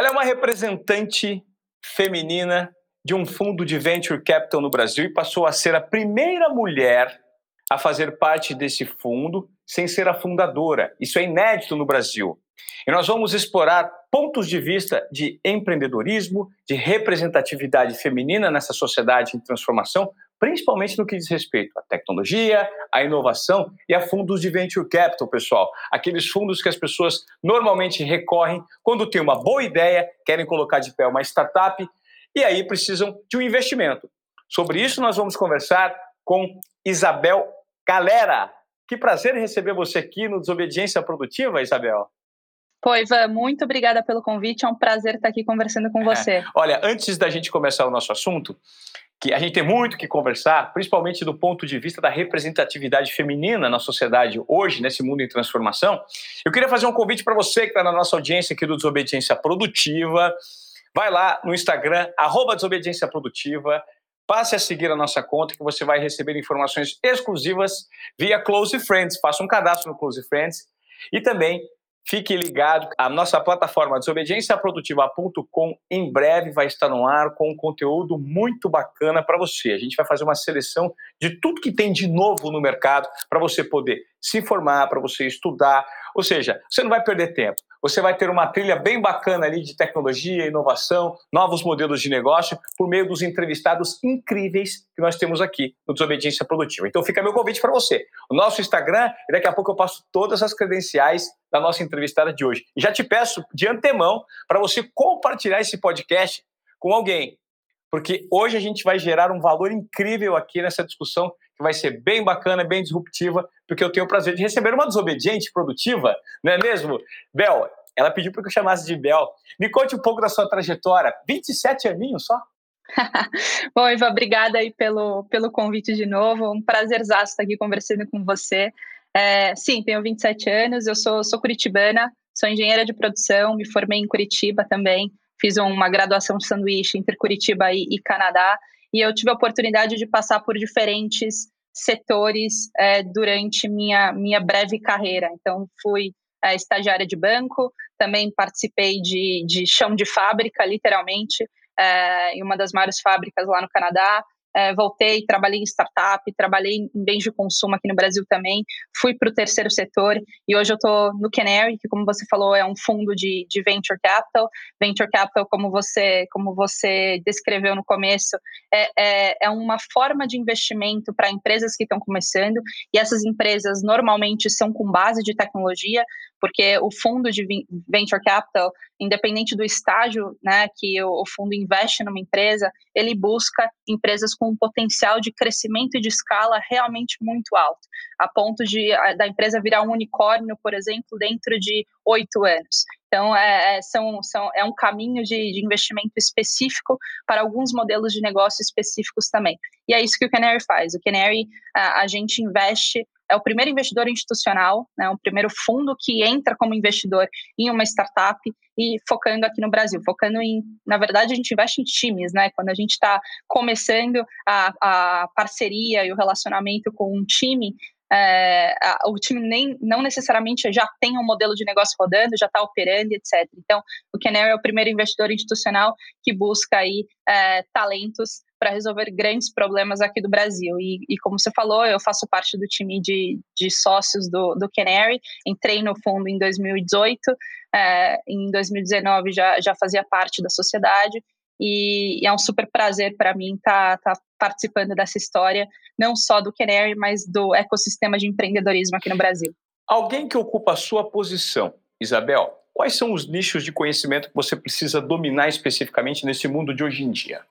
Ela é uma representante feminina de um fundo de venture capital no Brasil e passou a ser a primeira mulher a fazer parte desse fundo sem ser a fundadora. Isso é inédito no Brasil. E nós vamos explorar pontos de vista de empreendedorismo, de representatividade feminina nessa sociedade em transformação, principalmente no que diz respeito à tecnologia, à inovação e a fundos de venture capital, pessoal. Aqueles fundos que as pessoas normalmente recorrem quando têm uma boa ideia, querem colocar de pé uma startup e aí precisam de um investimento. Sobre isso nós vamos conversar com Isabel Galera. Que prazer receber você aqui no Desobediência Produtiva, Isabel. Pô, Ivan, muito obrigada pelo convite. É um prazer estar aqui conversando com você. É. Olha, antes da gente começar o nosso assunto, que a gente tem muito que conversar, principalmente do ponto de vista da representatividade feminina na sociedade hoje, nesse mundo em transformação, eu queria fazer um convite para você que está na nossa audiência aqui do Desobediência Produtiva. Vai lá no Instagram, arroba Desobediência Produtiva, passe a seguir a nossa conta que você vai receber informações exclusivas via Close Friends. Faça um cadastro no Close Friends e também Fique ligado, a nossa plataforma desobedienciaprodutiva.com em breve vai estar no ar com um conteúdo muito bacana para você. A gente vai fazer uma seleção de tudo que tem de novo no mercado para você poder se informar, para você estudar. Ou seja, você não vai perder tempo. Você vai ter uma trilha bem bacana ali de tecnologia, inovação, novos modelos de negócio, por meio dos entrevistados incríveis que nós temos aqui no Desobediência Produtiva. Então fica meu convite para você. O nosso Instagram, e daqui a pouco eu passo todas as credenciais da nossa entrevistada de hoje. E já te peço de antemão para você compartilhar esse podcast com alguém, porque hoje a gente vai gerar um valor incrível aqui nessa discussão que vai ser bem bacana, bem disruptiva, porque eu tenho o prazer de receber uma desobediente produtiva, não é mesmo? Bel, ela pediu para que eu chamasse de Bel. Me conte um pouco da sua trajetória. 27 aninhos só? Bom, Iva, obrigada aí pelo, pelo convite de novo. Um prazer estar aqui conversando com você. É, sim, tenho 27 anos, eu sou, sou curitibana, sou engenheira de produção, me formei em Curitiba também, fiz uma graduação de sanduíche entre Curitiba e, e Canadá, e eu tive a oportunidade de passar por diferentes setores é, durante minha, minha breve carreira. Então, fui é, estagiária de banco, também participei de, de chão de fábrica, literalmente, é, em uma das maiores fábricas lá no Canadá é, voltei, trabalhei em startup, trabalhei em bens de consumo aqui no Brasil também, fui para o terceiro setor e hoje eu estou no Canary, que como você falou é um fundo de, de venture capital. Venture capital, como você, como você descreveu no começo, é, é, é uma forma de investimento para empresas que estão começando e essas empresas normalmente são com base de tecnologia, porque o fundo de venture capital, independente do estágio né, que o, fundo investe numa empresa, ele busca empresas com um potencial de crescimento e de escala realmente muito alto, a ponto de da empresa virar um unicórnio, por exemplo, dentro de oito anos. Então, é, é, são, são, é um caminho de, de, investimento específico para alguns modelos de negócio específicos também. E é isso que o Canary faz. O Canary, a, a gente investe é o primeiro investidor institucional, né, o primeiro fundo que entra como investidor em uma startup e focando aqui no Brasil, focando em, na verdade, a gente investe em times, né? Quando a gente está começando a, a parceria e o relacionamento com um time, é, o time nem, não necessariamente já tem um modelo de negócio rodando, já está operando, etc. Então, o Canary é o primeiro investidor institucional que busca aí é, talentos para resolver grandes problemas aqui do Brasil. E, e, como você falou, eu faço parte do time de, de sócios do, do Canary, entrei no fundo em 2018, é, em 2019 já, já fazia parte da sociedade, e, e é um super prazer para mim estar tá, tá participando dessa história, não só do Canary, mas do ecossistema de empreendedorismo aqui no Brasil. Alguém que ocupa a sua posição, Isabel, quais são os nichos de conhecimento que você precisa dominar especificamente nesse mundo de hoje em dia?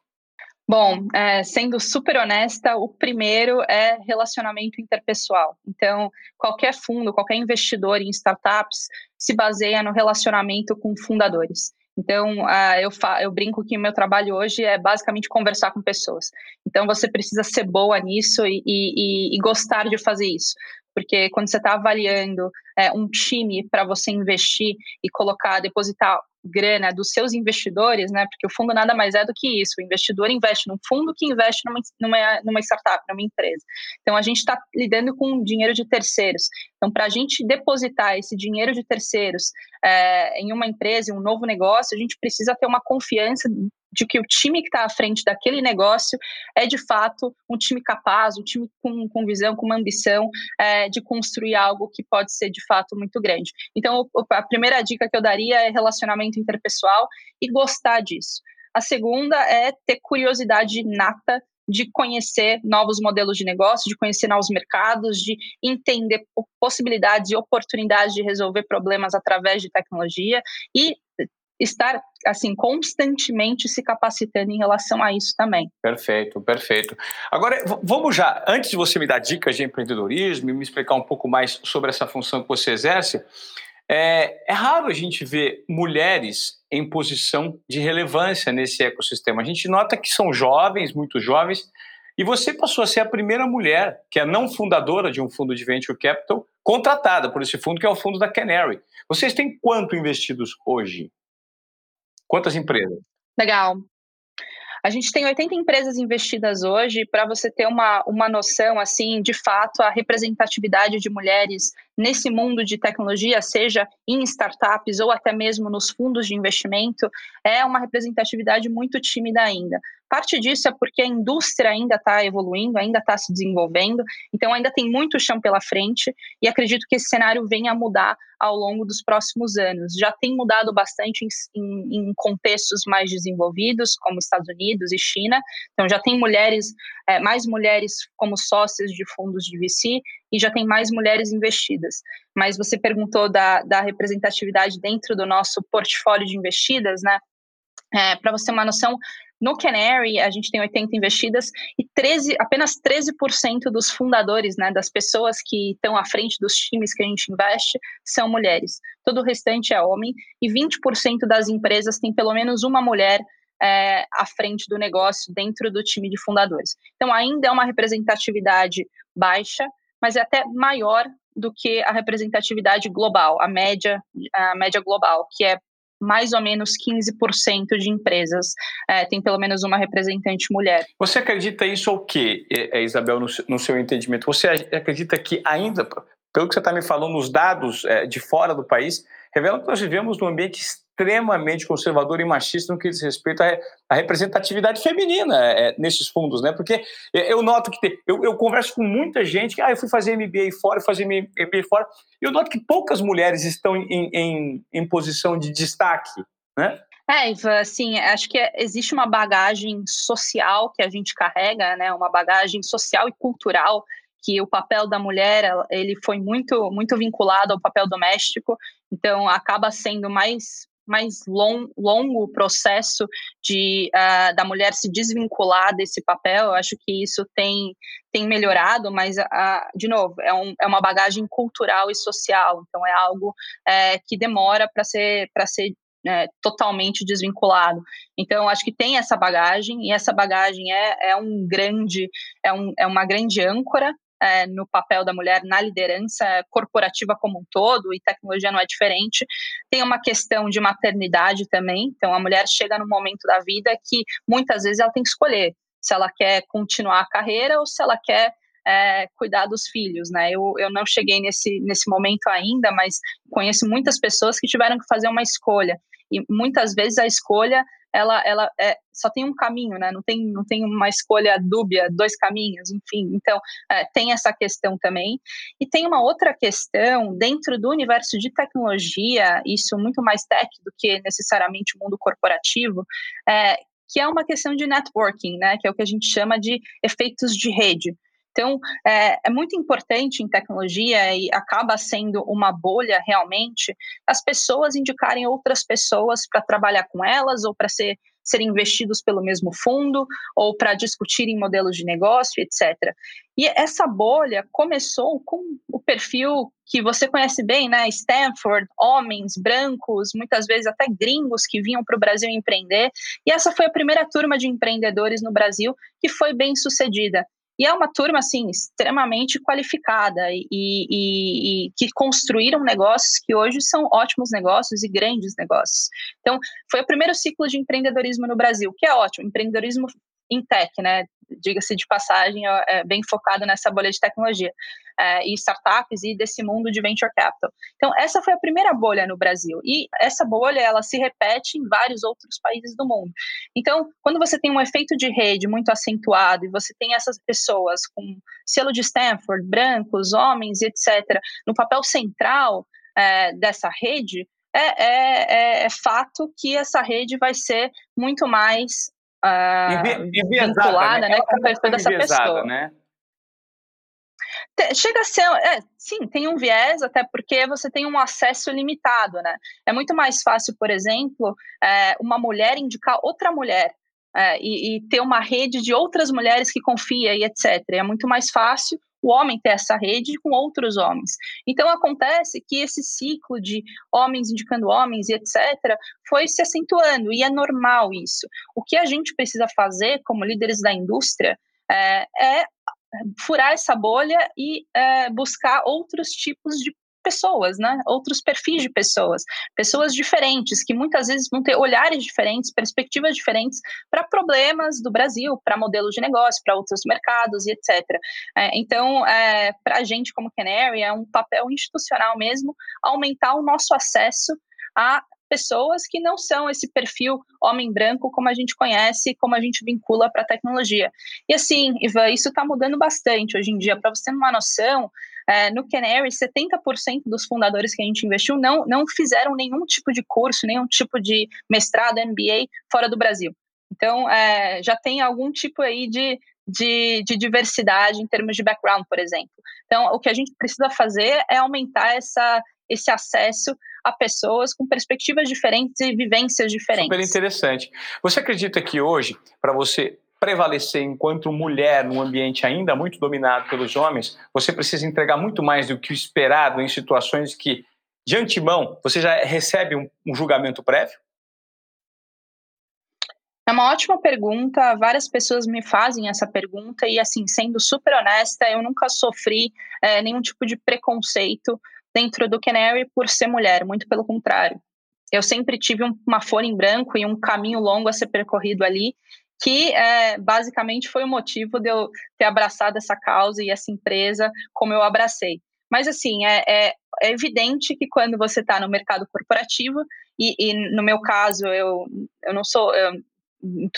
Bom, é, sendo super honesta, o primeiro é relacionamento interpessoal. Então, qualquer fundo, qualquer investidor em startups se baseia no relacionamento com fundadores. Então, uh, eu, eu brinco que meu trabalho hoje é basicamente conversar com pessoas. Então, você precisa ser boa nisso e, e, e gostar de fazer isso. Porque quando você está avaliando é, um time para você investir e colocar, depositar grana dos seus investidores, né? Porque o fundo nada mais é do que isso. O investidor investe num fundo que investe numa, numa, numa startup, numa empresa. Então a gente está lidando com dinheiro de terceiros. Então, para a gente depositar esse dinheiro de terceiros é, em uma empresa, em um novo negócio, a gente precisa ter uma confiança de que o time que está à frente daquele negócio é de fato um time capaz, um time com, com visão, com uma ambição é, de construir algo que pode ser de fato muito grande. Então, a primeira dica que eu daria é relacionamento interpessoal e gostar disso. A segunda é ter curiosidade nata de conhecer novos modelos de negócio, de conhecer novos mercados, de entender possibilidades e oportunidades de resolver problemas através de tecnologia e estar assim constantemente se capacitando em relação a isso também. Perfeito, perfeito. Agora vamos já, antes de você me dar dicas de empreendedorismo e me explicar um pouco mais sobre essa função que você exerce, é, é raro a gente ver mulheres em posição de relevância nesse ecossistema. A gente nota que são jovens, muito jovens, e você passou a ser a primeira mulher, que é não fundadora de um fundo de venture capital, contratada por esse fundo, que é o fundo da Canary. Vocês têm quanto investidos hoje? Quantas empresas? Legal. A gente tem 80 empresas investidas hoje, para você ter uma, uma noção, assim, de fato, a representatividade de mulheres nesse mundo de tecnologia, seja em startups ou até mesmo nos fundos de investimento, é uma representatividade muito tímida ainda. Parte disso é porque a indústria ainda está evoluindo, ainda está se desenvolvendo, então ainda tem muito chão pela frente e acredito que esse cenário venha a mudar ao longo dos próximos anos. Já tem mudado bastante em, em, em contextos mais desenvolvidos, como Estados Unidos e China, então já tem mulheres, é, mais mulheres como sócias de fundos de VC e já tem mais mulheres investidas. Mas você perguntou da, da representatividade dentro do nosso portfólio de investidas, né? É, Para você ter uma noção, no Canary, a gente tem 80 investidas e 13, apenas 13% dos fundadores, né, das pessoas que estão à frente dos times que a gente investe, são mulheres. Todo o restante é homem e 20% das empresas tem pelo menos uma mulher é, à frente do negócio dentro do time de fundadores. Então, ainda é uma representatividade baixa, mas é até maior do que a representatividade global, a média, a média global, que é mais ou menos 15% de empresas é, tem pelo menos uma representante mulher. Você acredita isso ou quê, Isabel, no seu entendimento? Você acredita que ainda, pelo que você está me falando, os dados é, de fora do país revelam que nós vivemos num ambiente extremamente conservador e machista no que diz respeito à, representatividade feminina é, nesses fundos, né? Porque eu noto que tem, eu, eu, converso com muita gente que ah, eu fui fazer MBA fora, fazer MBA fora, e eu noto que poucas mulheres estão em, em, em posição de destaque, né? É, Iva, assim, acho que existe uma bagagem social que a gente carrega, né? Uma bagagem social e cultural que o papel da mulher ele foi muito muito vinculado ao papel doméstico, então acaba sendo mais mais long, longo processo de uh, da mulher se desvincular desse papel. Eu acho que isso tem, tem melhorado, mas, uh, de novo, é, um, é uma bagagem cultural e social. Então, é algo uh, que demora para ser, ser é, totalmente desvinculado. Então, acho que tem essa bagagem, e essa bagagem é, é um grande, é, um, é uma grande âncora é, no papel da mulher na liderança corporativa como um todo, e tecnologia não é diferente. Tem uma questão de maternidade também, então a mulher chega num momento da vida que muitas vezes ela tem que escolher se ela quer continuar a carreira ou se ela quer é, cuidar dos filhos, né? Eu, eu não cheguei nesse, nesse momento ainda, mas conheço muitas pessoas que tiveram que fazer uma escolha. E muitas vezes a escolha ela, ela é, só tem um caminho, né? Não tem, não tem uma escolha dúbia, dois caminhos, enfim. Então, é, tem essa questão também. E tem uma outra questão dentro do universo de tecnologia, isso muito mais tech do que necessariamente o mundo corporativo, é, que é uma questão de networking, né? Que é o que a gente chama de efeitos de rede. Então, é, é, muito importante em tecnologia e acaba sendo uma bolha realmente as pessoas indicarem outras pessoas para trabalhar com elas ou para ser serem investidos pelo mesmo fundo ou para discutirem modelos de negócio, etc. E essa bolha começou com o perfil que você conhece bem, né? Stanford, homens brancos, muitas vezes até gringos que vinham para o Brasil empreender. E essa foi a primeira turma de empreendedores no Brasil que foi bem sucedida. E é uma turma, assim, extremamente qualificada e, e, e, que construíram negócios que hoje são ótimos negócios e grandes negócios. Então, foi o primeiro ciclo de empreendedorismo no Brasil, que é ótimo, empreendedorismo em tech, né? Diga-se de passagem, é bem focado nessa bolha de tecnologia é, e startups e desse mundo de venture capital. Então, essa foi a primeira bolha no Brasil e essa bolha ela se repete em vários outros países do mundo. Então, quando você tem um efeito de rede muito acentuado e você tem essas pessoas com selo de Stanford, brancos, homens, etc., no papel central é, dessa rede, é, é, é, fato que essa rede vai ser muito mais uh, vinculada né, né com o perfil dessa pessoa. Né? Chega a ser, é, sim, tem um viés, até porque você tem um acesso limitado, né? É muito mais fácil, por exemplo, é, uma mulher indicar outra mulher é, e, e, ter uma rede de outras mulheres que confia e etc. É muito mais fácil o homem ter essa rede com outros homens. Então acontece que esse ciclo de homens indicando homens e etc. foi se acentuando e é normal isso. O que a gente precisa fazer como líderes da indústria é, é furar essa bolha e é, buscar outros tipos de pessoas, né? Outros perfis de pessoas, pessoas diferentes que muitas vezes vão ter olhares diferentes, perspectivas diferentes para problemas do Brasil, para modelos de negócio, para outros mercados e etc. É, então, é, para a gente como Canary é um papel institucional mesmo aumentar o nosso acesso a pessoas que não são esse perfil homem branco como a gente conhece, como a gente vincula para a tecnologia. E assim, Ivan, isso está mudando bastante hoje em dia. Para você ter uma noção, é, no Canary, 70% dos fundadores que a gente investiu não, não fizeram nenhum tipo de curso, nenhum tipo de mestrado, MBA fora do Brasil. Então, é, já tem algum tipo aí de, de, de, diversidade em termos de background, por exemplo. Então, o que a gente precisa fazer é aumentar essa, esse acesso a pessoas com perspectivas diferentes e vivências diferentes. Super interessante. Você acredita que hoje, para você prevalecer enquanto mulher num ambiente ainda muito dominado pelos homens, você precisa entregar muito mais do que o esperado em situações que, de antemão, você já recebe um, um julgamento prévio? É uma ótima pergunta. Várias pessoas me fazem essa pergunta e, assim, sendo super honesta, eu nunca sofri é, nenhum tipo de preconceito dentro do Canary por ser mulher, muito pelo contrário. Eu sempre tive um, uma folha em branco e um caminho longo a ser percorrido ali, que é, basicamente foi o motivo de eu ter abraçado essa causa e essa empresa como eu abracei. Mas, assim, é, é, é evidente que quando você está no mercado corporativo, e, e, no meu caso, eu, eu não sou. Eu,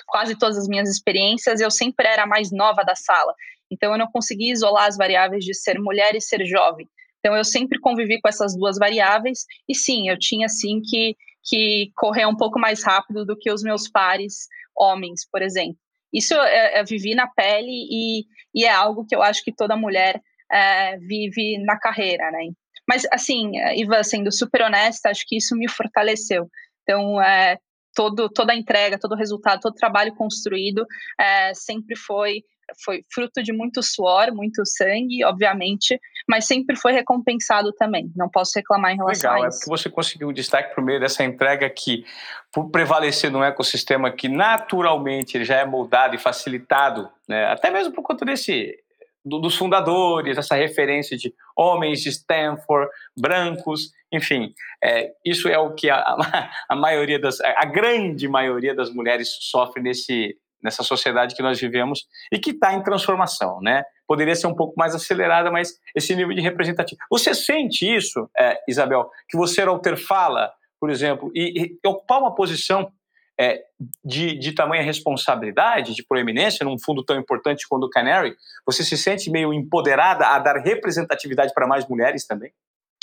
quase todas as minhas experiências, eu sempre era a mais nova da sala. Então, eu não conseguia isolar as variáveis de ser mulher e ser jovem. Então, eu sempre convivi com essas duas variáveis, e sim, eu tinha, sim, que, que correr um pouco mais rápido do que os meus pares homens, por exemplo. Isso eu, eu vivi na pele e, e, é algo que eu acho que toda mulher é, vive na carreira, né? Mas, assim, Ivan, sendo super honesta, acho que isso me fortaleceu. Então, é, todo, toda a entrega, todo o resultado, todo o trabalho construído é, sempre foi foi fruto de muito suor, muito sangue, obviamente, mas sempre foi recompensado também. Não posso reclamar em relação Legal, a isso. Legal, é porque você conseguiu um destaque por meio dessa entrega que, por prevalecer num ecossistema que naturalmente já é moldado e facilitado, né, até mesmo por conta desse do, dos fundadores, essa referência de homens de Stanford, brancos, enfim, é, isso é o que a, a, maioria das, a grande maioria das mulheres sofre nesse, nessa sociedade que nós vivemos e que está em transformação, né? Poderia ser um pouco mais acelerada, mas esse nível de representatividade. Você sente isso, é, Isabel, que você ao ter fala, por exemplo, e, e ocupar uma posição é, de, de tamanha responsabilidade, de proeminência, num fundo tão importante quanto o Canary, você se sente meio empoderada a dar representatividade para mais mulheres também?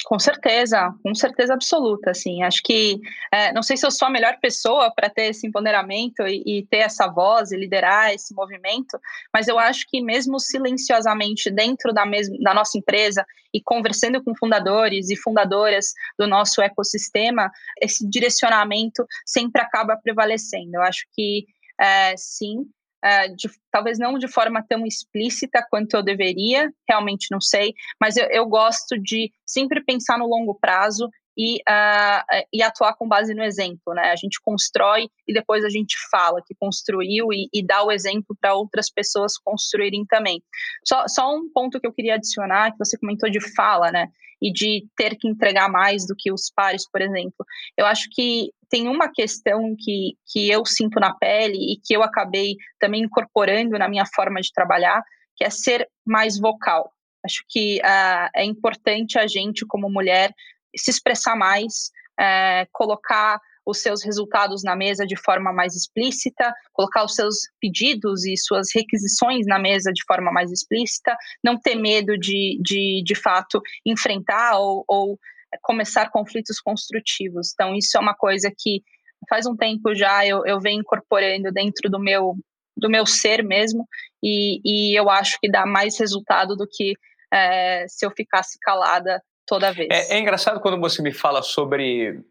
Com certeza, com certeza absoluta, assim, acho que, é, não sei se eu sou a melhor pessoa para ter esse empoderamento e, e, ter essa voz e liderar esse movimento, mas eu acho que mesmo silenciosamente dentro da, da nossa empresa e conversando com fundadores e fundadoras do nosso ecossistema, esse direcionamento sempre acaba prevalecendo, eu acho que, é, sim, Uh, de, talvez não de forma tão explícita quanto eu deveria, realmente não sei, mas eu, eu, gosto de sempre pensar no longo prazo e, uh, e atuar com base no exemplo, né? A gente constrói e depois a gente fala que construiu e, e dá o exemplo para outras pessoas construírem também. Só, só um ponto que eu queria adicionar, que você comentou de fala, né? E de ter que entregar mais do que os pares, por exemplo. Eu acho que tem uma questão que, que eu sinto na pele e que eu acabei também incorporando na minha forma de trabalhar, que é ser mais vocal. Acho que uh, é importante a gente, como mulher, se expressar mais, uh, colocar os seus resultados na mesa de forma mais explícita, colocar os seus pedidos e suas requisições na mesa de forma mais explícita, não ter medo de, de, de fato, enfrentar ou, ou começar conflitos construtivos. Então, isso é uma coisa que faz um tempo já eu, eu venho incorporando dentro do meu do meu ser mesmo, e, e eu acho que dá mais resultado do que é, se eu ficasse calada toda vez. É, é, engraçado quando você me fala sobre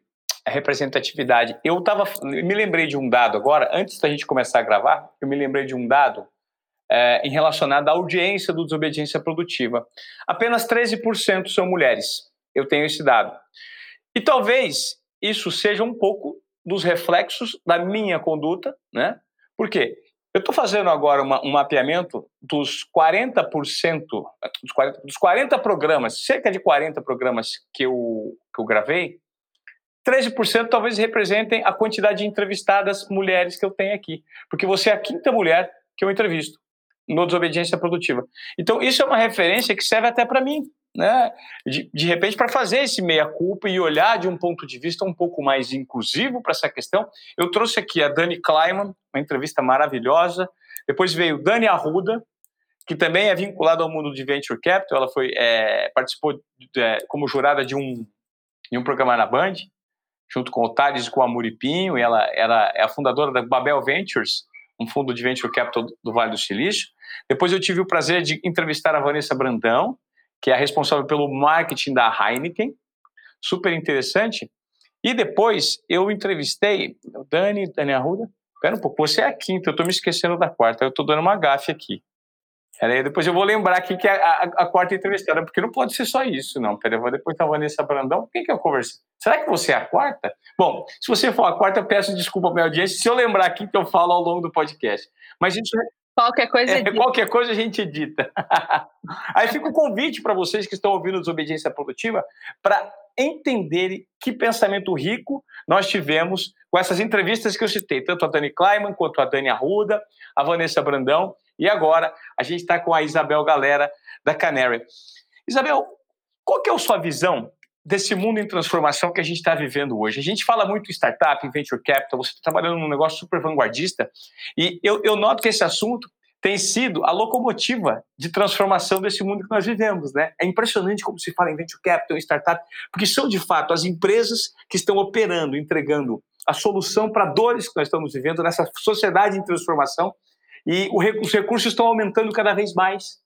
representatividade. Eu tava, me lembrei de um dado agora, antes da gente começar a gravar, eu me lembrei de um dado é, em relacionado à audiência do Desobediência Produtiva. Apenas 13% são mulheres. Eu tenho esse dado. E talvez isso seja um pouco dos reflexos da minha conduta, né? Por quê? Eu estou fazendo agora uma, um mapeamento dos 40%, dos 40, dos 40 programas, cerca de 40 programas que eu, que eu gravei, 13% talvez representem a quantidade de entrevistadas mulheres que eu tenho aqui. Porque você é a quinta mulher que eu entrevisto no Desobediência Produtiva. Então, isso é uma referência que serve até para mim né, de, de repente, para fazer esse meia-culpa e olhar de um ponto de vista um pouco mais inclusivo para essa questão. Eu trouxe aqui a Dani Kleiman, uma entrevista maravilhosa. Depois veio Dani Arruda, que também é vinculada ao mundo de Venture Capital. Ela foi, é, participou é, como jurada de um, de um programa na Band, junto com o e com a Muripinho. E ela, ela é a fundadora da Babel Ventures, um fundo de Venture Capital do Vale do Silício. Depois eu tive o prazer de entrevistar a Vanessa Brandão, que é a responsável pelo marketing da Heineken, super interessante. E depois eu entrevistei o Dani, Dani Arruda. Espera um pouco, você é a quinta, eu estou me esquecendo da quarta, eu estou dando uma gafe aqui. Aí depois eu vou lembrar aqui que é a, a, a, quarta entrevistada, porque não pode ser só isso, não. Peraí, eu vou depois da Vanessa Brandão. Quem que eu conversei? Será que você é a quarta? Bom, se você for a quarta, peço desculpa à minha audiência se eu lembrar aqui que eu falo ao longo do podcast. Mas isso Qualquer coisa é, Qualquer coisa a gente edita. Aí fica o convite para vocês que estão ouvindo Desobediência Produtiva para entenderem que pensamento rico nós tivemos com essas entrevistas que eu citei, tanto a Dani Kleiman quanto a Dani Arruda, a Vanessa Brandão, e agora a gente está com a Isabel Galera da Canary. Isabel, qual que é a sua visão desse mundo em transformação que a gente está vivendo hoje. A gente fala muito em startup, em venture capital, você está trabalhando num negócio super vanguardista, e eu, eu noto que esse assunto tem sido a locomotiva de transformação desse mundo que nós vivemos, né? É impressionante como se fala em venture capital, em startup, porque são de fato as empresas que estão operando, entregando a solução para dores que nós estamos vivendo nessa sociedade em transformação, e os recursos estão aumentando cada vez mais.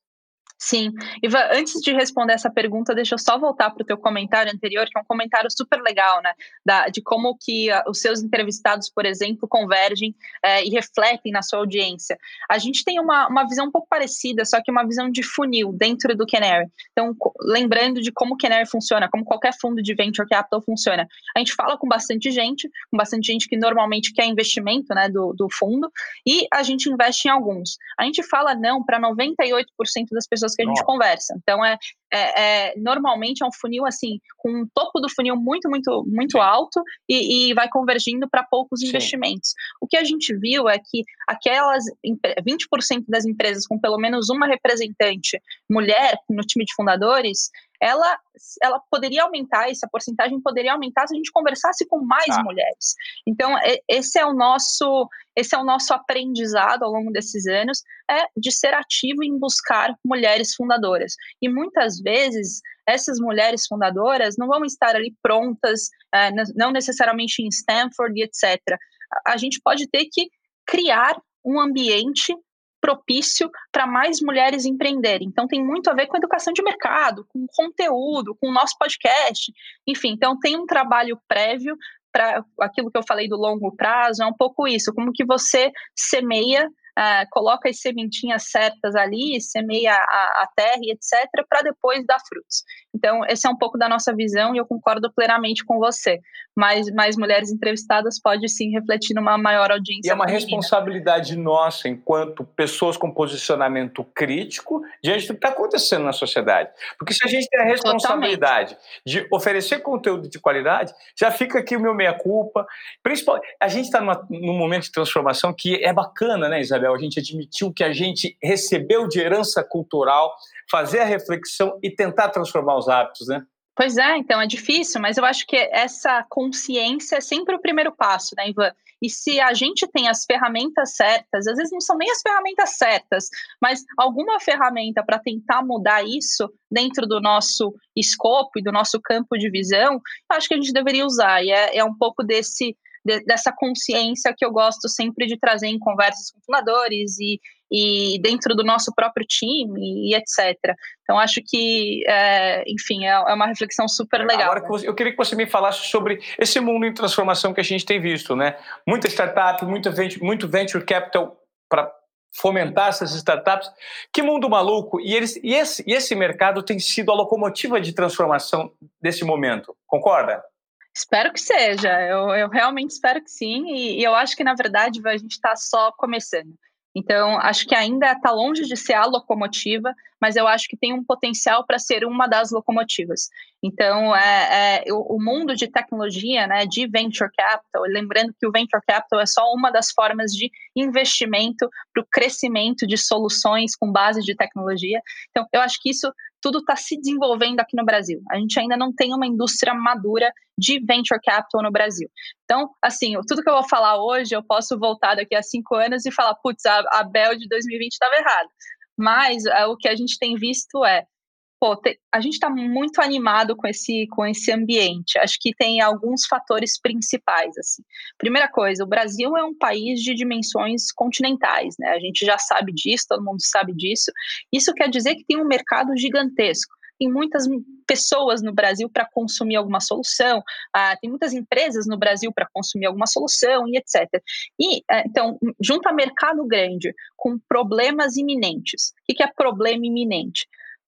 Sim. Iva, antes de responder essa pergunta, deixa eu só voltar para o teu comentário anterior, que é um comentário super legal, né? Da, de como que uh, os seus entrevistados, por exemplo, convergem uh, e refletem na sua audiência. A gente tem uma, uma visão um pouco parecida, só que uma visão de funil dentro do Canary. Então, lembrando de como o Canary funciona, como qualquer fundo de venture capital funciona. A gente fala com bastante gente, com bastante gente que normalmente quer investimento né, do, do fundo, e a gente investe em alguns. A gente fala não para 98% das pessoas pessoas que a gente Nossa. conversa. Então, é, é, é, normalmente é um funil assim, com um topo do funil muito, muito, muito Sim. alto e, e, vai convergindo para poucos Sim. investimentos. O que a gente viu é que aquelas 20% das empresas com pelo menos uma representante mulher no time de fundadores, ela, ela poderia aumentar, essa porcentagem poderia aumentar se a gente conversasse com mais ah. mulheres. Então, esse é o nosso esse é o nosso aprendizado ao longo desses anos, é de ser ativo em buscar mulheres fundadoras. E muitas vezes essas mulheres fundadoras não vão estar ali prontas, é, não necessariamente em Stanford e etc. A gente pode ter que criar um ambiente propício para mais mulheres empreenderem. Então tem muito a ver com educação de mercado, com conteúdo, com o nosso podcast, enfim. Então tem um trabalho prévio para aquilo que eu falei do longo prazo, é um pouco isso, como que você semeia é, coloca as sementinhas certas ali, semeia a, a terra e etc., para depois dar frutos. Então, esse é um pouco da nossa visão e eu concordo plenamente com você. Mas mais mulheres entrevistadas pode sim refletir numa maior audiência. E é uma feminina. responsabilidade nossa, enquanto pessoas com posicionamento crítico, diante do que está acontecendo na sociedade. Porque se a gente tem a responsabilidade Totalmente. de oferecer conteúdo de qualidade, já fica aqui o meu meia-culpa. Principalmente, a gente está num momento de transformação que é bacana, né, Isabel? A gente admitiu que a gente recebeu de herança cultural, fazer a reflexão e tentar transformar os hábitos, né? Pois é, então é difícil, mas eu acho que essa consciência é sempre o primeiro passo, né, Ivan? E se a gente tem as ferramentas certas, às vezes não são nem as ferramentas certas, mas alguma ferramenta para tentar mudar isso dentro do nosso escopo e do nosso campo de visão, eu acho que a gente deveria usar. E é, é um pouco desse de, dessa consciência que eu gosto sempre de trazer em conversas com fundadores e, e dentro do nosso próprio time e etc. Então acho que, é, enfim, é, é, uma reflexão super legal. Agora, né? eu queria que você me falasse sobre esse mundo em transformação que a gente tem visto, né? Muita startup, muita, muito venture capital para fomentar essas startups. Que mundo maluco! E, eles, e, esse, e esse mercado tem sido a locomotiva de transformação desse momento, concorda? Espero que seja, eu, eu realmente espero que sim, e, e eu acho que na verdade a gente está só começando. Então, acho que ainda está longe de ser a locomotiva, mas eu acho que tem um potencial para ser uma das locomotivas. Então, é, é o, o, mundo de tecnologia, né, de venture capital, lembrando que o venture capital é só uma das formas de investimento para o crescimento de soluções com base de tecnologia. Então, eu acho que isso tudo está se desenvolvendo aqui no Brasil. A gente ainda não tem uma indústria madura de venture capital no Brasil. Então, assim, tudo que eu vou falar hoje, eu posso voltar daqui a cinco anos e falar, putz, a, a de 2020 estava errada. Mas é, o que a gente tem visto é pô, te, a gente está muito animado com esse, com esse ambiente. Acho que tem alguns fatores principais. Assim. Primeira coisa, o Brasil é um país de dimensões continentais, né? A gente já sabe disso, todo mundo sabe disso. Isso quer dizer que tem um mercado gigantesco. Tem muitas pessoas no Brasil para consumir alguma solução, ah, tem muitas empresas no Brasil para consumir alguma solução e etc. E, é, então, junta mercado grande com problemas iminentes. O que é problema iminente?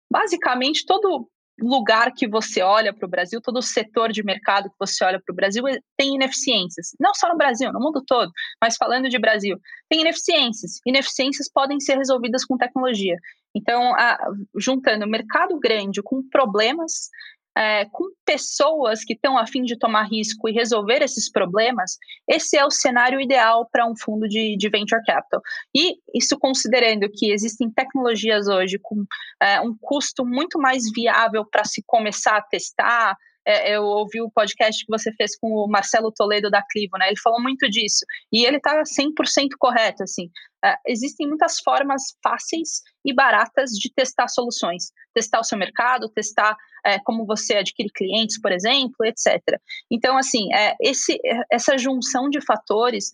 basicamente todo lugar que você olha para o Brasil, todo setor de mercado que você olha para o Brasil tem ineficiências. Não só no Brasil, no mundo todo, mas falando de Brasil, tem ineficiências. Ineficiências podem ser resolvidas com tecnologia. Então, a, juntando mercado grande com problemas é, com pessoas que estão a fim de tomar risco e resolver esses problemas, esse é o cenário ideal para um fundo de, de, venture capital. E isso considerando que existem tecnologias hoje com é, um custo muito mais viável para se começar a testar, é, eu ouvi o podcast que você fez com o Marcelo Toledo da Clivo, né? Ele falou muito disso. E ele está 100% correto, assim. É, existem muitas formas fáceis e baratas de testar soluções. Testar o seu mercado, testar é, como você adquire clientes, por exemplo, etc. Então, assim, é, esse, essa junção de fatores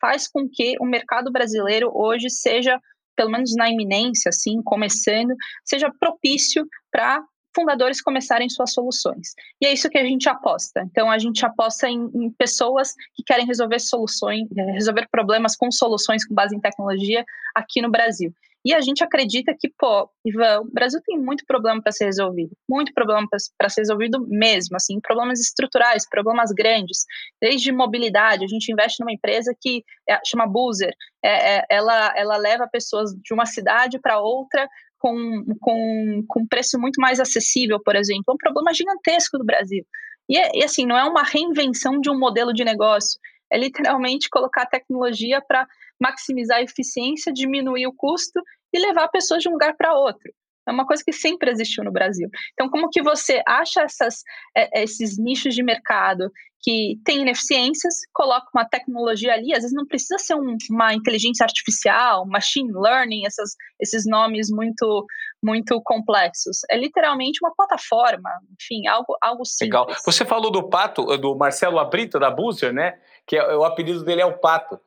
faz com que o mercado brasileiro hoje seja pelo menos na iminência, assim, começando, seja propício para fundadores começarem suas soluções. E é isso que a gente aposta. Então, a gente aposta em, em, pessoas que querem resolver soluções, eh, resolver problemas com soluções com base em tecnologia aqui no Brasil. E a gente acredita que, pô, Ivan, o Brasil tem muito problema para ser resolvido, muito problema para ser resolvido mesmo, assim, problemas estruturais, problemas grandes, desde mobilidade. A gente investe numa empresa que é, chama Boozer, é, é, ela, ela leva pessoas de uma cidade para outra com, com, com preço muito mais acessível, por exemplo. É um problema gigantesco do Brasil. E, é, e assim, não é uma reinvenção de um modelo de negócio, é literalmente colocar tecnologia para maximizar a eficiência, diminuir o custo e levar pessoas de um lugar para outro. É uma coisa que sempre existiu no Brasil. Então, como que você acha essas, é, esses nichos de mercado que têm ineficiências, coloca uma tecnologia ali, às vezes não precisa ser um, uma inteligência artificial, machine learning, essas, esses nomes muito muito complexos. É literalmente uma plataforma, enfim, algo, algo simples. Legal. Você falou do Pato, do Marcelo Abrita, da Boozer, né? Que é, o apelido dele é o Pato.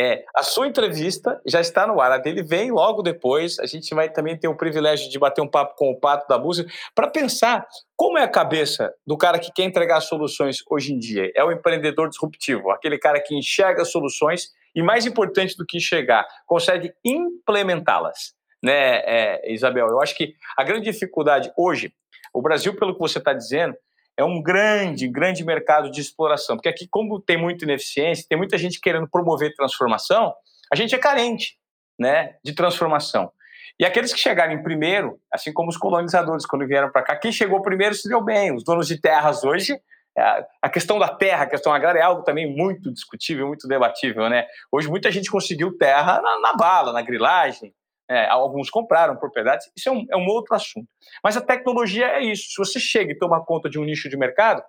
É, a sua entrevista já está no ar, a dele vem logo depois. A gente vai também ter o privilégio de bater um papo com o Pato da Búzia para pensar como é a cabeça do cara que quer entregar soluções hoje em dia. É o empreendedor disruptivo, aquele cara que enxerga soluções e mais importante do que enxergar, consegue implementá-las. Né, é, Isabel? Eu acho que a grande dificuldade hoje, o Brasil, pelo que você está dizendo, é um grande, grande mercado de exploração. Porque aqui, como tem muita ineficiência, tem muita gente querendo promover transformação, a gente é carente né, de transformação. E aqueles que chegarem primeiro, assim como os colonizadores, quando vieram para cá, quem chegou primeiro se deu bem. Os donos de terras hoje, é, a questão da terra, a questão agrária é algo também muito discutível, muito debatível. Né? Hoje muita gente conseguiu terra na, na bala, na grilagem, é, alguns compraram propriedades, isso é um, é um outro assunto. Mas a tecnologia é isso. Se você chega e toma conta de um nicho de mercado,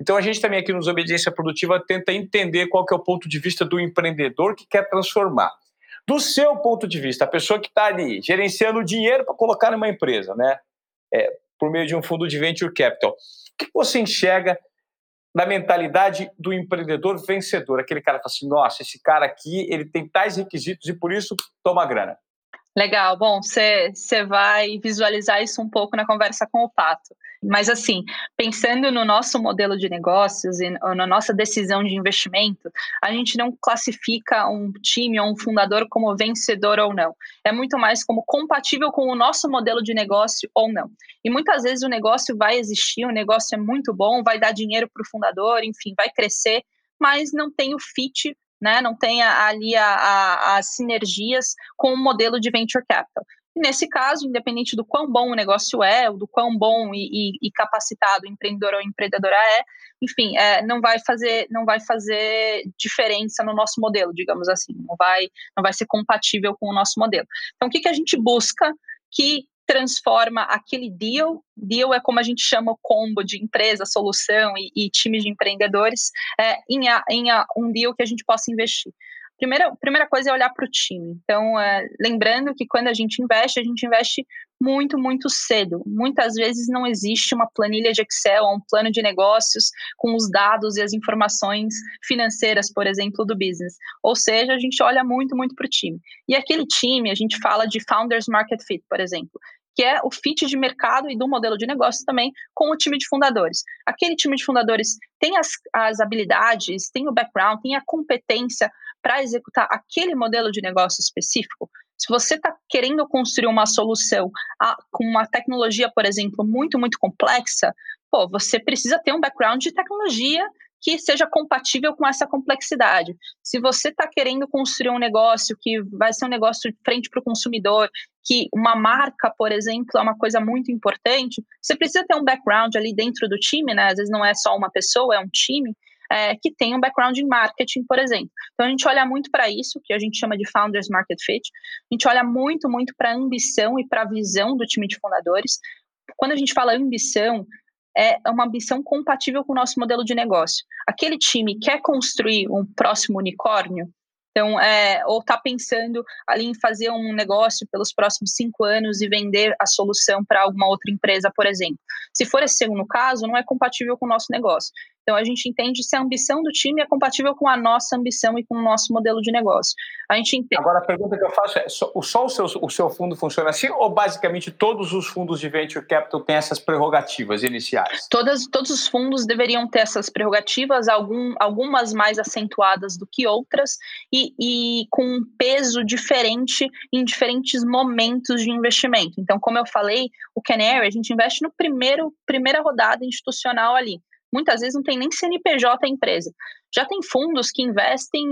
então a gente também aqui nos Obediência Produtiva tenta entender qual que é o ponto de vista do empreendedor que quer transformar. Do seu ponto de vista, a pessoa que está ali gerenciando dinheiro para colocar numa empresa, né? É, por meio de um fundo de venture capital. O que você enxerga da mentalidade do empreendedor vencedor? Aquele cara que fala assim, nossa, esse cara aqui ele tem tais requisitos e por isso toma grana. Legal, bom, você vai visualizar isso um pouco na conversa com o Pato. Mas, assim, pensando no nosso modelo de negócios e na nossa decisão de investimento, a gente não classifica um time ou um fundador como vencedor ou não. É muito mais como compatível com o nosso modelo de negócio ou não. E muitas vezes o negócio vai existir, o negócio é muito bom, vai dar dinheiro para o fundador, enfim, vai crescer, mas não tem o fit né, não tenha ali a, a, as sinergias com o modelo de venture capital. E nesse caso, independente do quão bom o negócio é, ou do quão bom e, e, e capacitado o empreendedor ou empreendedora é, enfim, é, não vai fazer não vai fazer diferença no nosso modelo, digamos assim, não vai não vai ser compatível com o nosso modelo. Então, o que, que a gente busca que transforma aquele deal, deal é como a gente chama o combo de empresa, solução e, e time de empreendedores, é, em, a, em a, um deal que a gente possa investir. Primeira, primeira coisa é olhar para o time. Então, é, lembrando que quando a gente investe, a gente investe muito, muito cedo. Muitas vezes não existe uma planilha de Excel ou um plano de negócios com os dados e as informações financeiras, por exemplo, do business. Ou seja, a gente olha muito, muito para o time. E aquele time, a gente fala de Founders Market Fit, por exemplo que é o fit de mercado e do modelo de negócio também com o time de fundadores. Aquele time de fundadores tem as, as habilidades, tem o background, tem a competência para executar aquele modelo de negócio específico. Se você está querendo construir uma solução a, com uma tecnologia, por exemplo, muito, muito complexa, pô, você precisa ter um background de tecnologia que seja compatível com essa complexidade. Se você está querendo construir um negócio que vai ser um negócio de frente para o consumidor, que uma marca, por exemplo, é uma coisa muito importante, você precisa ter um background ali dentro do time, né? Às vezes não é só uma pessoa, é um time. É, que tem um background em marketing, por exemplo. Então a gente olha muito para isso, que a gente chama de Founders Market Fit. A gente olha muito, muito para a ambição e para a visão do time de fundadores. Quando a gente fala ambição, é uma ambição compatível com o nosso modelo de negócio. Aquele time quer construir um próximo unicórnio, então, é, ou está pensando ali em fazer um negócio pelos próximos cinco anos e vender a solução para alguma outra empresa, por exemplo. Se for esse segundo caso, não é compatível com o nosso negócio. Então, a gente entende se a ambição do time é compatível com a nossa ambição e com o nosso modelo de negócio. A gente entende... Agora, a pergunta que eu faço é: só, só o, seu, o seu fundo funciona assim ou basicamente todos os fundos de venture capital têm essas prerrogativas iniciais? Todas, todos os fundos deveriam ter essas prerrogativas, algum, algumas mais acentuadas do que outras, e, e com um peso diferente em diferentes momentos de investimento. Então, como eu falei, o Canary, a gente investe no primeiro primeira rodada institucional ali muitas vezes não tem nem CNPJ a empresa. Já tem fundos que investem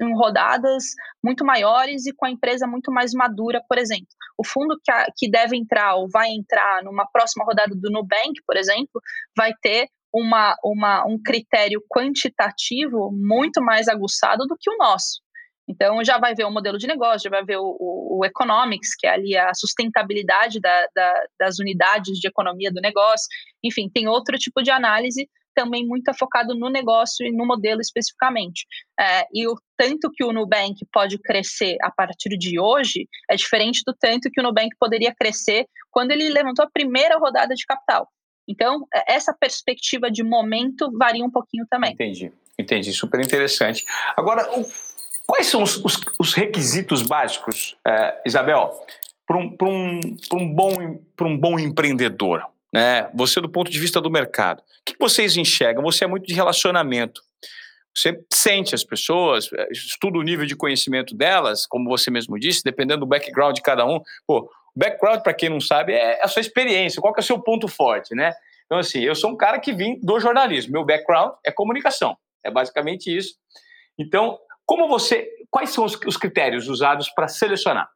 em, rodadas muito maiores e com a empresa muito mais madura, por exemplo. O fundo que, que deve entrar ou vai entrar numa próxima rodada do Nubank, por exemplo, vai ter uma, uma, um critério quantitativo muito mais aguçado do que o nosso. Então, já vai ver o modelo de negócio, já vai ver o, o, o economics, que é ali a sustentabilidade da, da, das unidades de economia do negócio. Enfim, tem outro tipo de análise também muito focado no negócio e no modelo especificamente. É, e o tanto que o Nubank pode crescer a partir de hoje é diferente do tanto que o Nubank poderia crescer quando ele levantou a primeira rodada de capital. Então, é, essa perspectiva de momento varia um pouquinho também. Entendi, entendi, super interessante. Agora, quais são os, os, os requisitos básicos, é, Isabel, para um, um, um, bom, um bom empreendedor? Né? Você do ponto de vista do mercado, o que vocês enxergam? Você é muito de relacionamento. Você sente as pessoas, eh, estuda o nível de conhecimento delas, como você mesmo disse, dependendo do background de cada um. Pô, o background, para quem não sabe, é a sua experiência, qual que é o seu ponto forte, né? Então, assim, eu sou um cara que vim do jornalismo. Meu background é comunicação. É basicamente isso. Então, como você. Quais são os, os critérios usados para selecionar?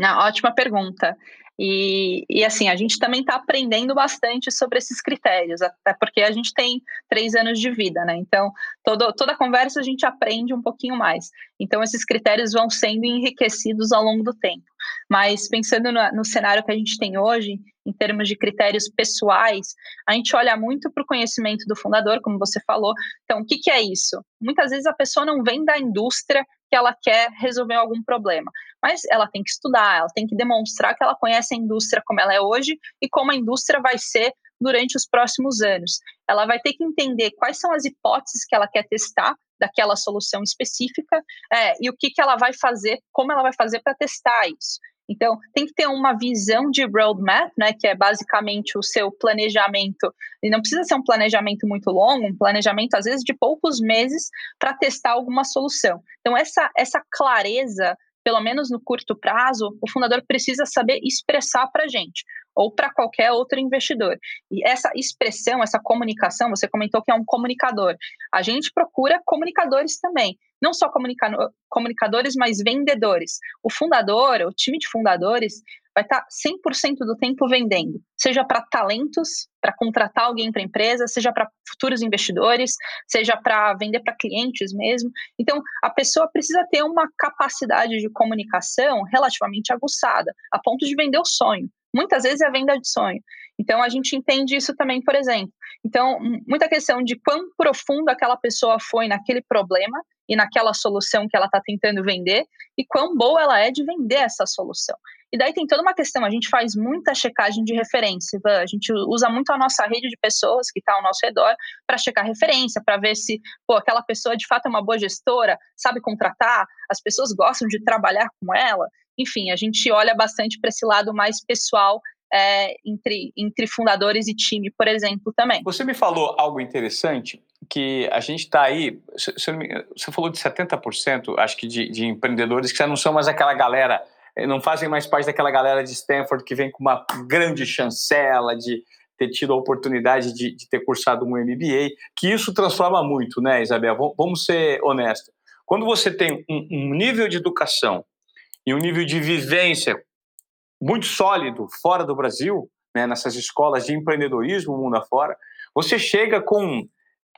Não, ótima pergunta. E, e assim, a gente também está aprendendo bastante sobre esses critérios, até porque a gente tem três anos de vida, né? Então, todo, toda conversa a gente aprende um pouquinho mais. Então, esses critérios vão sendo enriquecidos ao longo do tempo. Mas pensando no, no cenário que a gente tem hoje, em termos de critérios pessoais, a gente olha muito para o conhecimento do fundador, como você falou. Então, o que, que é isso? Muitas vezes a pessoa não vem da indústria que ela quer resolver algum problema, mas ela tem que estudar, ela tem que demonstrar que ela conhece a indústria como ela é hoje e como a indústria vai ser durante os próximos anos. Ela vai ter que entender quais são as hipóteses que ela quer testar daquela solução específica é, e o que, que ela vai fazer, como ela vai fazer para testar isso. Então, tem que ter uma visão de roadmap, né, que é basicamente o seu planejamento. E não precisa ser um planejamento muito longo, um planejamento, às vezes, de poucos meses para testar alguma solução. Então, essa, essa clareza pelo menos no curto prazo, o fundador precisa saber expressar para a gente ou para qualquer outro investidor. E essa expressão, essa comunicação, você comentou que é um comunicador. A gente procura comunicadores também, não só comunicadores, mas vendedores. O fundador, o time de fundadores, vai estar 100% do tempo vendendo, seja para talentos, para contratar alguém para a empresa, seja para futuros investidores, seja para vender para clientes mesmo. Então, a pessoa precisa ter uma capacidade de comunicação relativamente aguçada, a ponto de vender o sonho. Muitas vezes é a venda de sonho. Então, a gente entende isso também, por exemplo. Então, muita questão de quão profundo aquela pessoa foi naquele problema e naquela solução que ela está tentando vender e quão boa ela é de vender essa solução. E daí tem toda uma questão, a gente faz muita checagem de referência, a gente usa muito a nossa rede de pessoas que está ao nosso redor para checar referência, para ver se pô, aquela pessoa de fato é uma boa gestora, sabe contratar, as pessoas gostam de trabalhar com ela. Enfim, a gente olha bastante para esse lado mais pessoal é, entre, entre fundadores e time, por exemplo, também. Você me falou algo interessante, que a gente está aí, você falou de 70%, acho que de, de empreendedores que já não são mais aquela galera eh, não fazem mais parte daquela galera de Stanford que vem com uma grande chancela de ter tido a oportunidade de, de ter cursado um MBA, que isso transforma muito, né, Isabel? Vamos ser honestos. Quando você tem um, um nível de educação e um nível de vivência muito sólido fora do Brasil, né, nessas escolas de empreendedorismo mundo afora, você chega com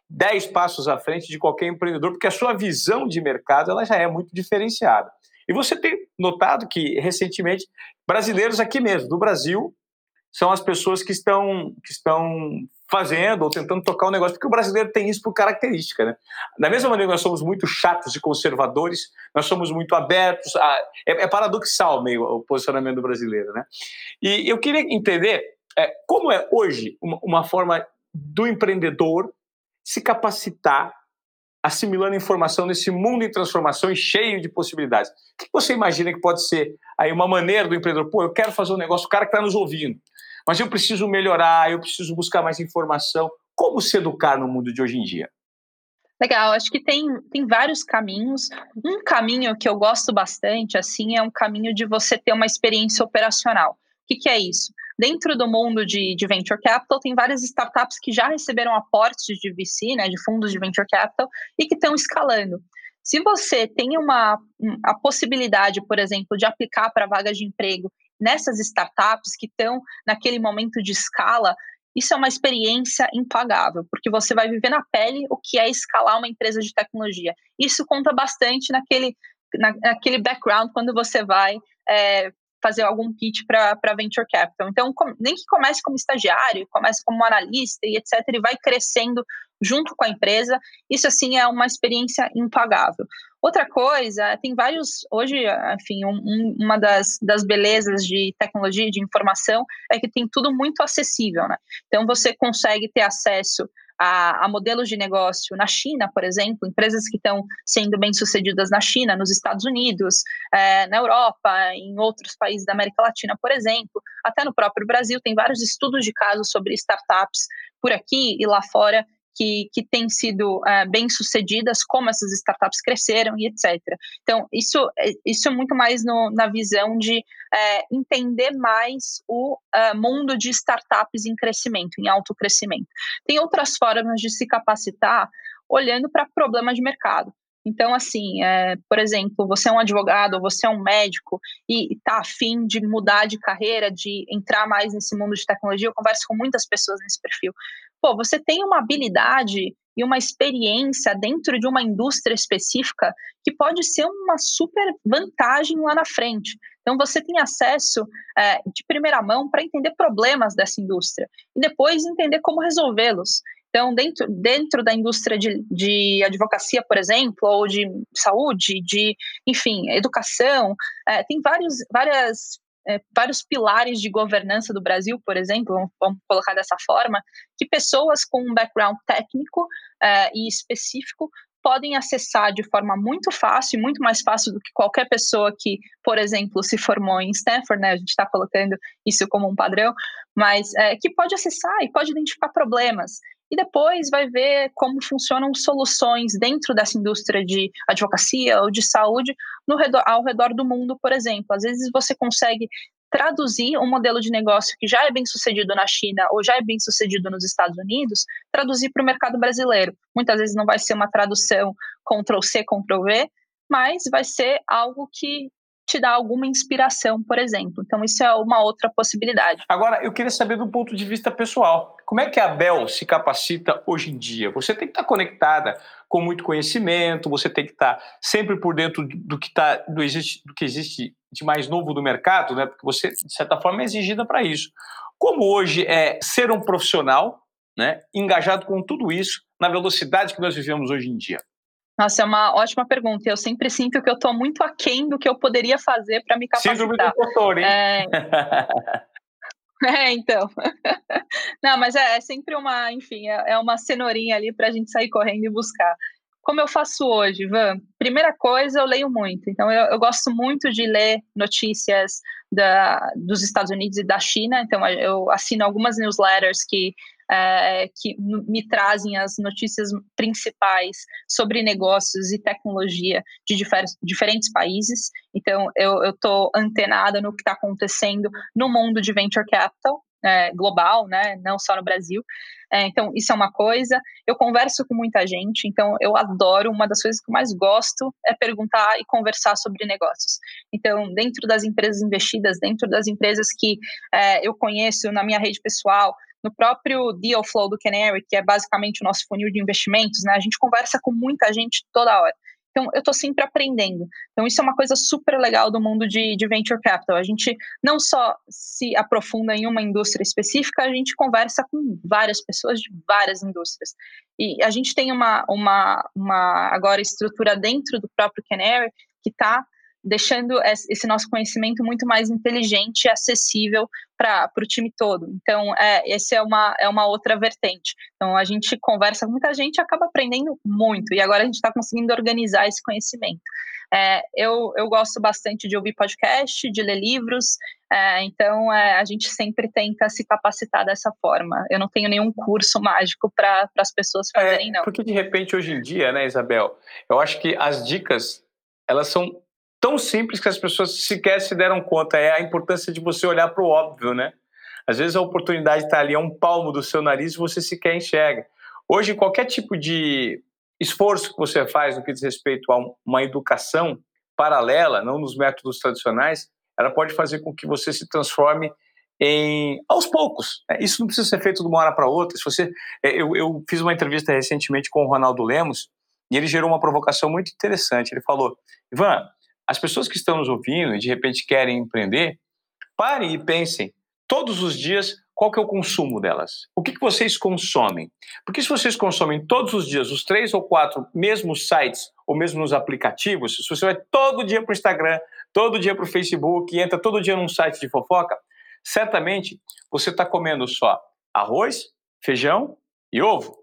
10 passos à frente de qualquer empreendedor, porque a sua visão de mercado ela já é muito diferenciada. E você tem notado que, recentemente, brasileiros aqui mesmo, do Brasil, são as pessoas que estão, que estão fazendo ou tentando tocar o um negócio, porque o brasileiro tem isso por característica. Né? Da mesma maneira que nós somos muito chatos e conservadores, nós somos muito abertos. A, é, é, paradoxal meio o posicionamento do brasileiro. Né? E eu queria entender é, como é hoje uma, uma forma do empreendedor se capacitar assimilando informação nesse mundo em transformação e cheio de possibilidades. O que você imagina que pode ser aí uma maneira do empreendedor? Pô, eu quero fazer um negócio, o cara que está nos ouvindo, mas eu preciso melhorar, eu preciso buscar mais informação. Como se educar no mundo de hoje em dia? Legal, acho que tem, tem vários caminhos. Um caminho que eu gosto bastante, assim, é um caminho de você ter uma experiência operacional. O que, que é isso? Dentro do mundo de, de, venture capital, tem várias startups que já receberam aportes de VC, né, de fundos de venture capital, e que estão escalando. Se você tem uma a possibilidade, por exemplo, de aplicar para vagas de emprego nessas startups que estão naquele momento de escala, isso é uma experiência impagável, porque você vai viver na pele o que é escalar uma empresa de tecnologia. Isso conta bastante naquele, na, naquele background quando você vai é, fazer algum pitch para venture capital. Então, com, nem que comece como estagiário, comece como analista e etc., ele vai crescendo junto com a empresa. Isso, assim, é uma experiência impagável. Outra coisa, tem vários. Hoje, enfim, um, uma das, das belezas de tecnologia de informação é que tem tudo muito acessível, né? Então, você consegue ter acesso a, a, modelos de negócio na China, por exemplo, empresas que estão sendo bem-sucedidas na China, nos Estados Unidos, é, na Europa, em outros países da América Latina, por exemplo, até no próprio Brasil, tem vários estudos de casos sobre startups por aqui e lá fora que, que têm sido uh, bem sucedidas, como essas startups cresceram e etc. Então, isso, é, isso é muito mais no, na visão de uh, entender mais o uh, mundo de startups em crescimento, em alto crescimento. Tem outras formas de se capacitar olhando para problemas de mercado. Então, assim, é, por exemplo, você é um advogado, você é um médico e está afim de mudar de carreira, de entrar mais nesse mundo de tecnologia, eu converso com muitas pessoas nesse perfil. Pô, você tem uma habilidade e uma experiência dentro de uma indústria específica que pode ser uma super vantagem lá na frente. Então, você tem acesso é, de primeira mão para entender problemas dessa indústria e depois entender como resolvê-los. Então, dentro, dentro da indústria de, de advocacia, por exemplo, ou de saúde, de, enfim, educação, é, tem vários, várias, é, vários pilares de governança do Brasil, por exemplo, vamos, colocar dessa forma, que pessoas com um background técnico é, e específico podem acessar de forma muito fácil, muito mais fácil do que qualquer pessoa que, por exemplo, se formou em Stanford, né? A gente está colocando isso como um padrão, mas é, que pode acessar e pode identificar problemas e depois vai ver como funcionam soluções dentro dessa indústria de advocacia ou de saúde no redor, ao redor do mundo, por exemplo. Às vezes você consegue traduzir um modelo de negócio que já é bem sucedido na China ou já é bem sucedido nos Estados Unidos, traduzir para o mercado brasileiro. Muitas vezes não vai ser uma tradução Ctrl C, Ctrl V, mas vai ser algo que te dá alguma inspiração, por exemplo. Então, isso é uma outra possibilidade. Agora, eu queria saber do ponto de vista pessoal. Como é que a Bel se capacita hoje em dia? Você tem que estar conectada com muito conhecimento, você tem que estar sempre por dentro do que, tá, do, existe, do que existe de mais novo do mercado, né? porque você, de certa forma, é exigida para isso. Como hoje é ser um profissional né, engajado com tudo isso na velocidade que nós vivemos hoje em dia? Nossa, é uma ótima pergunta. Eu sempre sinto que eu estou muito aquém do que eu poderia fazer para me capacitar. Síndrome do doutor, hein? É... é, então. Não, mas é, é, sempre uma, enfim, é, é uma cenourinha ali para a gente sair correndo e buscar. Como eu faço hoje, Van? Primeira coisa, eu leio muito. Então, eu, eu gosto muito de ler notícias da, dos Estados Unidos e da China. Então, eu assino algumas newsletters que é, que me trazem as notícias principais sobre negócios e tecnologia de diferentes países. Então, eu estou antenada no que está acontecendo no mundo de venture capital. É, global, né, não só no Brasil. É, então, isso é uma coisa. Eu converso com muita gente, então eu adoro. Uma das coisas que eu mais gosto é perguntar e conversar sobre negócios. Então, dentro das empresas investidas, dentro das empresas que é, eu conheço na minha rede pessoal, no próprio Deal Flow do Canary, que é basicamente o nosso funil de investimentos, né, a gente conversa com muita gente toda hora. Então, eu estou sempre aprendendo. Então, isso é uma coisa super legal do mundo de, de, venture capital. A gente não só se aprofunda em uma indústria específica, a gente conversa com várias pessoas de várias indústrias. E a gente tem uma, uma, uma agora estrutura dentro do próprio Canary que está deixando esse nosso conhecimento muito mais inteligente e acessível para o time todo. Então, é, essa é uma, é uma outra vertente. Então, a gente conversa com muita gente e acaba aprendendo muito, e agora a gente está conseguindo organizar esse conhecimento. É, eu, eu gosto bastante de ouvir podcast, de ler livros, é, então é, a gente sempre tenta se capacitar dessa forma. Eu não tenho nenhum curso mágico para as pessoas é, fazerem, não. Porque de repente, hoje em dia, né, Isabel, eu acho que as dicas elas são tão simples que as pessoas sequer se deram conta. É a importância de você olhar para o óbvio, né? Às vezes a oportunidade está ali a um palmo do seu nariz e você sequer enxerga. Hoje, qualquer tipo de esforço que você faz no que diz respeito a uma educação paralela, não nos métodos tradicionais, ela pode fazer com que você se transforme em aos poucos. Né? Isso não precisa ser feito de uma hora para outra. Se você, é, eu, eu fiz uma entrevista recentemente com o Ronaldo Lemos e ele gerou uma provocação muito interessante. Ele falou: Ivan, as pessoas que estão nos ouvindo e de repente querem empreender, parem e pensem todos os dias qual que é o consumo delas. O que, que vocês consomem? Porque se vocês consomem todos os dias os três ou quatro mesmos sites ou mesmo nos aplicativos, se você vai todo dia para o Instagram, todo dia para o Facebook, entra todo dia num site de fofoca, certamente você está comendo só arroz, feijão e ovo.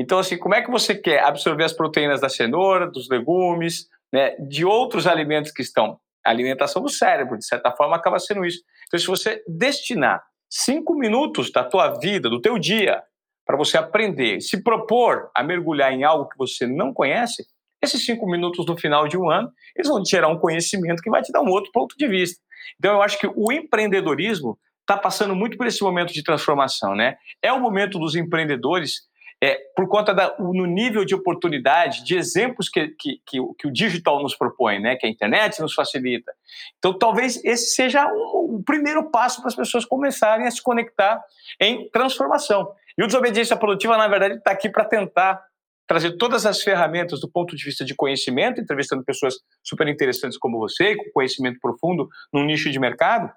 Então, assim, como é que você quer absorver as proteínas da cenoura, dos legumes, né, de outros alimentos que estão. A alimentação do cérebro, de certa forma, acaba sendo isso. Então, se você destinar cinco minutos da tua vida, do teu dia, para você aprender, se propor a mergulhar em algo que você não conhece, esses cinco minutos no final de um ano, eles vão te gerar um conhecimento que vai te dar um outro ponto de vista. Então, eu acho que o empreendedorismo está passando muito por esse momento de transformação, né? É o momento dos empreendedores, é, por conta da, no nível de oportunidade, de exemplos que, que, que, que, o digital nos propõe, né? Que a internet nos facilita. Então, talvez esse seja o, o primeiro passo para as pessoas começarem a se conectar em transformação. E o Desobediência Produtiva, na verdade, está aqui para tentar trazer todas as ferramentas do ponto de vista de conhecimento, entrevistando pessoas super interessantes como você, com conhecimento profundo num nicho de mercado,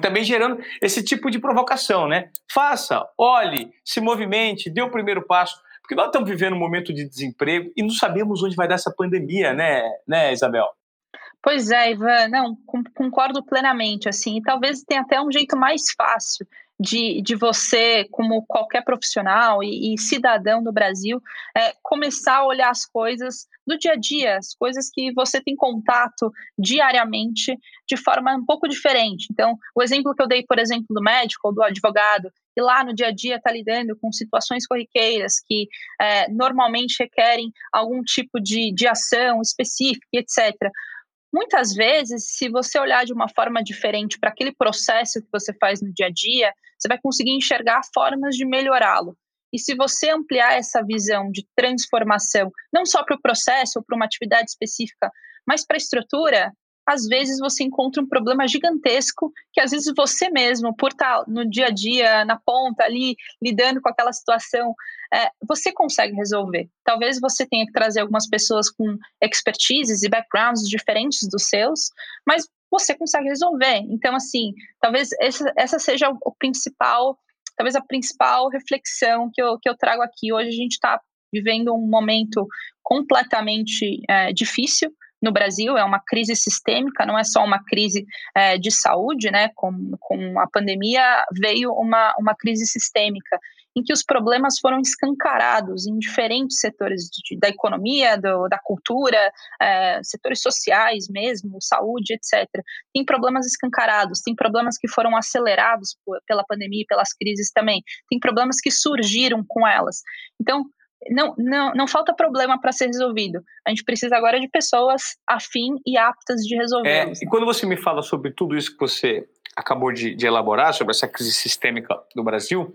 também gerando esse tipo de provocação, né? Faça, olhe, se movimente, dê o primeiro passo, porque nós estamos vivendo um momento de desemprego e não sabemos onde vai dar essa pandemia, né, né Isabel? Pois é, Ivan, não, concordo plenamente, assim, e talvez tenha até um jeito mais fácil de, de você, como qualquer profissional e, e cidadão do Brasil, é, começar a olhar as coisas do dia a dia, as coisas que você tem contato diariamente de forma um pouco diferente. Então, o exemplo que eu dei, por exemplo, do médico ou do advogado, e lá no dia a dia está lidando com situações corriqueiras que é, normalmente requerem algum tipo de, de ação específica, etc. Muitas vezes, se você olhar de uma forma diferente para aquele processo que você faz no dia a dia, você vai conseguir enxergar formas de melhorá-lo. E se você ampliar essa visão de transformação, não só para o processo ou para uma atividade específica, mas para a estrutura, às vezes você encontra um problema gigantesco que às vezes você mesmo, por estar no dia a dia, na ponta ali, lidando com aquela situação, é, você consegue resolver. Talvez você tenha que trazer algumas pessoas com expertises e backgrounds diferentes dos seus, mas você consegue resolver. Então, assim, talvez essa, essa seja o principal, talvez a principal reflexão que eu, que eu trago aqui. Hoje a gente está vivendo um momento completamente é, difícil, no Brasil, é uma crise sistêmica, não é só uma crise é, de saúde, né? Com, com a pandemia veio uma, uma crise sistêmica, em que os problemas foram escancarados em diferentes setores de, da economia, do, da cultura, é, setores sociais mesmo, saúde, etc. Tem problemas escancarados, tem problemas que foram acelerados por, pela pandemia e pelas crises também, tem problemas que surgiram com elas. Então, não, não, não falta problema para ser resolvido. A gente precisa agora de pessoas afim e aptas de resolver. É, e quando você me fala sobre tudo isso que você acabou de, de, elaborar, sobre essa crise sistêmica do Brasil,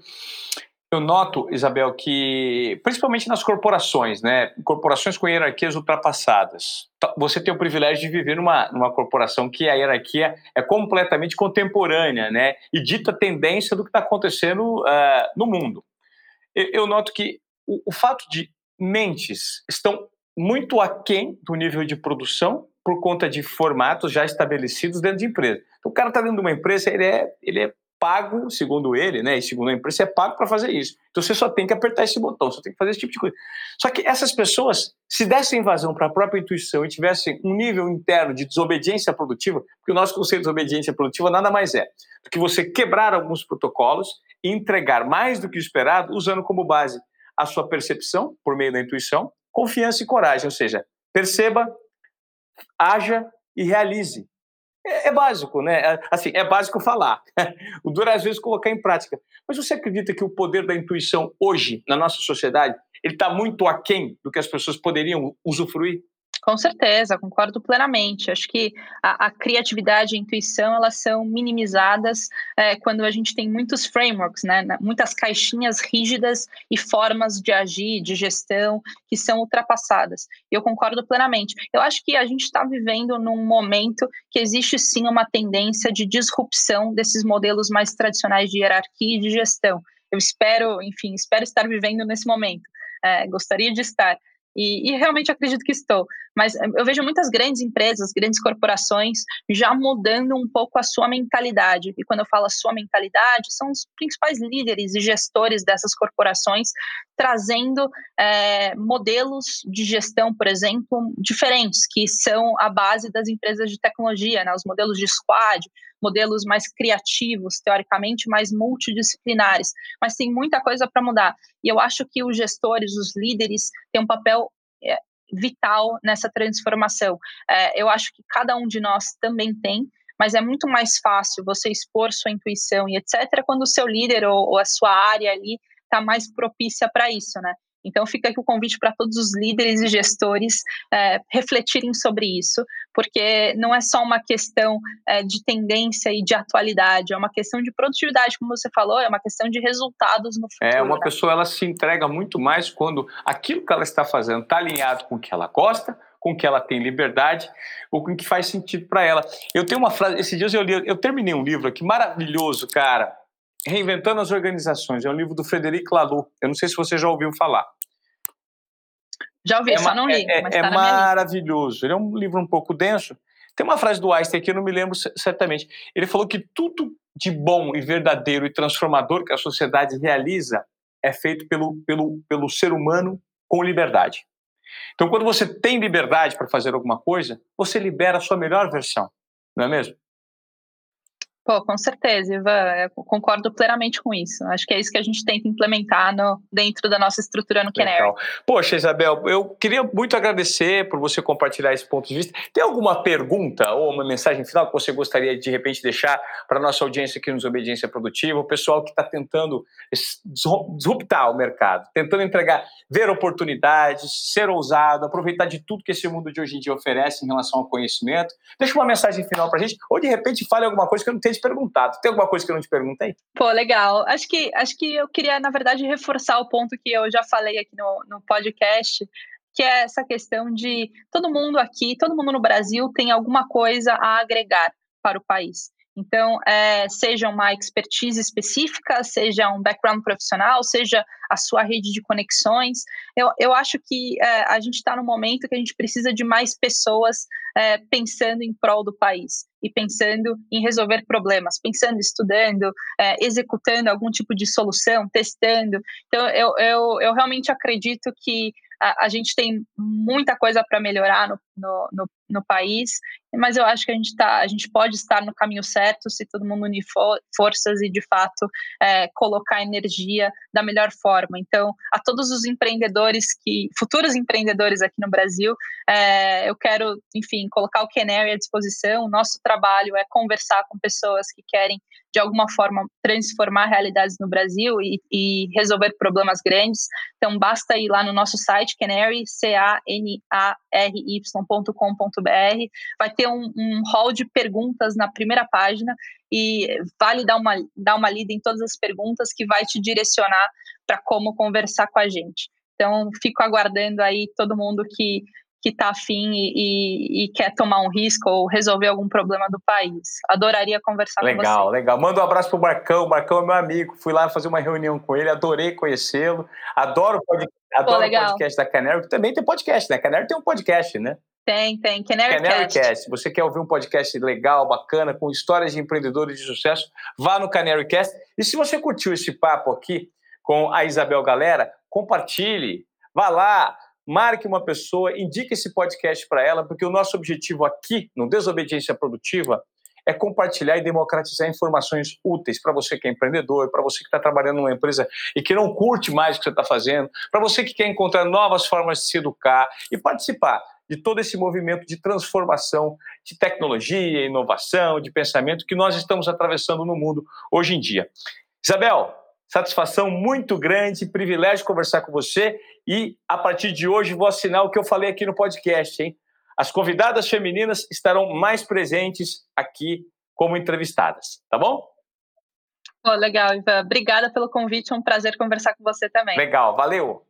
eu noto, Isabel, que principalmente nas corporações, né, corporações com hierarquias ultrapassadas, você tem o privilégio de viver numa, numa corporação que a hierarquia é completamente contemporânea, né, e dita tendência do que está acontecendo uh, no mundo. Eu, eu noto que o, o fato de mentes estão muito aquém do nível de produção por conta de formatos já estabelecidos dentro de empresa. Então, o cara está dentro de uma empresa, ele é, ele é pago, segundo ele, né, e segundo a empresa, é pago para fazer isso. Então, você só tem que apertar esse botão, só tem que fazer esse tipo de coisa. Só que essas pessoas, se dessem vazão para a própria intuição e tivessem um nível interno de desobediência produtiva, porque o nosso conceito de desobediência produtiva nada mais é do que você quebrar alguns protocolos e entregar mais do que o esperado usando como base a sua percepção por meio da intuição, confiança e coragem, ou seja, perceba, haja e realize. É, é básico, né? É, assim, é básico falar. o duro é às vezes colocar em prática. Mas você acredita que o poder da intuição hoje, na nossa sociedade, ele está muito aquém do que as pessoas poderiam usufruir? Com certeza, concordo plenamente. Acho que a, a criatividade e a intuição elas são minimizadas é, quando a gente tem muitos frameworks, né, muitas caixinhas rígidas e formas de agir, de gestão que são ultrapassadas. Eu concordo plenamente. Eu acho que a gente está vivendo num momento que existe sim uma tendência de disrupção desses modelos mais tradicionais de hierarquia e de gestão. Eu espero, enfim, espero estar vivendo nesse momento. É, gostaria de estar. E, e, realmente acredito que estou. Mas eh, eu vejo muitas grandes empresas, grandes corporações já mudando um pouco a sua mentalidade. E quando eu falo a sua mentalidade, são os principais líderes e gestores dessas corporações trazendo é, modelos de gestão, por exemplo, diferentes, que são a base das empresas de tecnologia, né? os modelos de squad, modelos mais criativos, teoricamente mais multidisciplinares, mas tem muita coisa para mudar. E eu acho que os gestores, os líderes, têm um papel é, vital nessa transformação. É, eu acho que cada um de nós também tem, mas é muito mais fácil você expor sua intuição e etc. quando o seu líder ou, ou a sua área ali está mais propícia para isso, né? Então, fica aqui o convite para todos os líderes e gestores é, refletirem sobre isso, porque não é só uma questão é, de tendência e de atualidade, é uma questão de produtividade, como você falou, é uma questão de resultados no futuro. É, uma né? pessoa ela se entrega muito mais quando aquilo que ela está fazendo está alinhado com o que ela gosta, com que ela tem liberdade, ou com que faz sentido para ela. Eu tenho uma frase, esses dias eu li, eu terminei um livro aqui maravilhoso, cara, Reinventando as Organizações, é um livro do Frederic Laloux. Eu não sei se você já ouviu falar. Já ouvi, é só não li. É, mas é tá maravilhoso. Ele é um livro um pouco denso. Tem uma frase do Einstein que eu não me lembro certamente. Ele falou que tudo de bom e verdadeiro e transformador que a sociedade realiza é feito pelo, pelo, pelo ser humano com liberdade. Então, quando você tem liberdade para fazer alguma coisa, você libera a sua melhor versão, não é mesmo? Pô, com certeza, Ivan, eu concordo plenamente com isso. Acho que é isso que a gente tenta implementar no, dentro da nossa estrutura no Canary. Poxa, Isabel, eu queria muito agradecer por você compartilhar esse ponto de vista. Tem alguma pergunta ou uma mensagem final que você gostaria de, de repente deixar para a nossa audiência aqui nos Obediência Produtiva, o pessoal que está tentando disruptar o mercado, tentando entregar, ver oportunidades, ser ousado, aproveitar de tudo que esse mundo de hoje em dia oferece em relação ao conhecimento. Deixa uma mensagem final para a gente, ou de repente fale alguma coisa que eu não tenha te perguntado. Tem alguma coisa que eu não te perguntei? Pô, legal. Acho que, acho que eu queria, na verdade, reforçar o ponto que eu já falei aqui no, no podcast, que é essa questão de todo mundo aqui, todo mundo no Brasil tem alguma coisa a agregar para o país. Então, é, seja uma expertise específica, seja um background profissional, seja a sua rede de conexões. Eu, eu acho que é, a gente está no momento que a gente precisa de mais pessoas é, pensando em prol do país e pensando em resolver problemas, pensando, estudando, é, executando algum tipo de solução, testando. Então, eu, eu, eu realmente acredito que a, a gente tem muita coisa para melhorar no, no, no, no, país, mas eu acho que a gente, tá, a gente pode estar no caminho certo se todo mundo unir for, forças e, de fato, é, colocar energia da melhor forma. Então, a todos os empreendedores que, futuros empreendedores aqui no Brasil, é, eu quero, enfim, colocar o Canary à disposição. O nosso trabalho é conversar com pessoas que querem de alguma forma transformar realidades no Brasil e, e, resolver problemas grandes. Então basta ir lá no nosso site canary c a n a r y.com.br, vai ter um, um hall de perguntas na primeira página e vale dar uma dar uma lida em todas as perguntas que vai te direcionar para como conversar com a gente. Então, fico aguardando aí todo mundo que que está afim e, e, e, quer tomar um risco ou resolver algum problema do país. Adoraria conversar legal, com você. Legal, legal. Manda um abraço pro Marcão. O Marcão é meu amigo. Fui lá fazer uma reunião com ele, adorei conhecê-lo. Adoro, pod... Adoro o podcast da Canary, que também tem podcast, né? Canary tem um podcast, né? Tem, tem. Canary, Canary Cast. Cast. Você quer ouvir um podcast legal, bacana, com histórias de empreendedores de sucesso? Vá no Canary Cast. E se você curtiu esse papo aqui com a Isabel Galera, compartilhe. Vá lá, marque uma pessoa, indique esse podcast para ela, porque o nosso objetivo aqui no Desobediência Produtiva é compartilhar e democratizar informações úteis para você que é empreendedor, para você que está trabalhando numa empresa e que não curte mais o que você está fazendo, para você que quer encontrar novas formas de se educar e participar de todo esse movimento de transformação de tecnologia, inovação, de pensamento que nós estamos atravessando no mundo hoje em dia. Isabel, Satisfação muito grande, privilégio conversar com você e a partir de hoje vou assinar o que eu falei aqui no podcast, hein? As convidadas femininas estarão mais presentes aqui como entrevistadas, tá bom? Oh, legal, Ivan. Obrigada pelo convite, é um prazer conversar com você também. Legal, valeu.